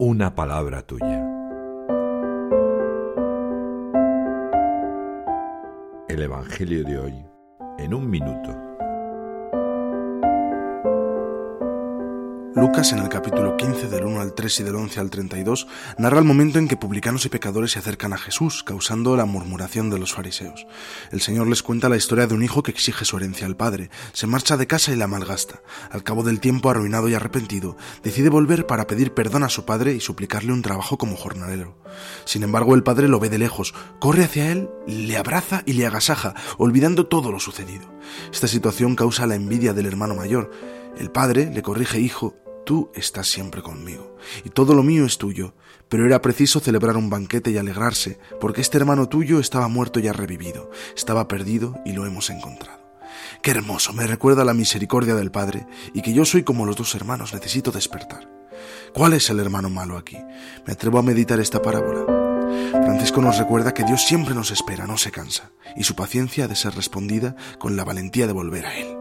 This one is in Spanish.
una palabra tuya. El Evangelio de hoy en un minuto. Lucas, en el capítulo 15, del 1 al 3 y del 11 al 32, narra el momento en que publicanos y pecadores se acercan a Jesús, causando la murmuración de los fariseos. El Señor les cuenta la historia de un hijo que exige su herencia al padre, se marcha de casa y la malgasta. Al cabo del tiempo, arruinado y arrepentido, decide volver para pedir perdón a su padre y suplicarle un trabajo como jornalero. Sin embargo, el padre lo ve de lejos, corre hacia él, le abraza y le agasaja, olvidando todo lo sucedido. Esta situación causa la envidia del hermano mayor. El padre le corrige, hijo, tú estás siempre conmigo, y todo lo mío es tuyo, pero era preciso celebrar un banquete y alegrarse, porque este hermano tuyo estaba muerto y ha revivido, estaba perdido y lo hemos encontrado. Qué hermoso, me recuerda la misericordia del Padre, y que yo soy como los dos hermanos, necesito despertar. ¿Cuál es el hermano malo aquí? Me atrevo a meditar esta parábola. Francisco nos recuerda que Dios siempre nos espera, no se cansa, y su paciencia ha de ser respondida con la valentía de volver a Él.